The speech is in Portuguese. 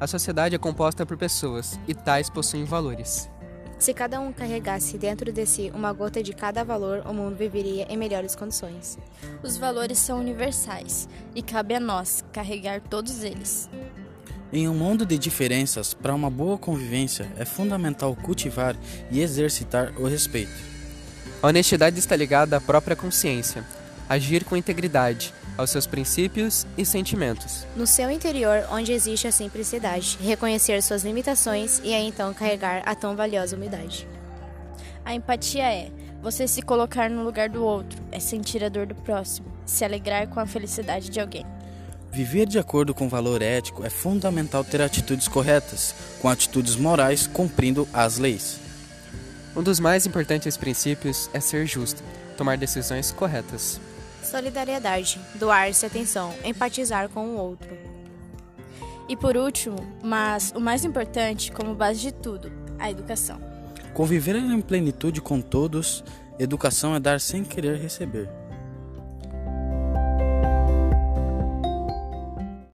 A sociedade é composta por pessoas, e tais possuem valores. Se cada um carregasse dentro de si uma gota de cada valor, o mundo viveria em melhores condições. Os valores são universais e cabe a nós carregar todos eles. Em um mundo de diferenças, para uma boa convivência, é fundamental cultivar e exercitar o respeito. A honestidade está ligada à própria consciência, agir com integridade, aos seus princípios e sentimentos. No seu interior, onde existe a simplicidade, reconhecer suas limitações e aí então carregar a tão valiosa humildade. A empatia é você se colocar no lugar do outro, é sentir a dor do próximo, se alegrar com a felicidade de alguém. Viver de acordo com o valor ético é fundamental ter atitudes corretas, com atitudes morais cumprindo as leis. Um dos mais importantes princípios é ser justo, tomar decisões corretas. Solidariedade, doar-se atenção, empatizar com o outro. E por último, mas o mais importante, como base de tudo, a educação. Conviver em plenitude com todos, educação é dar sem querer receber.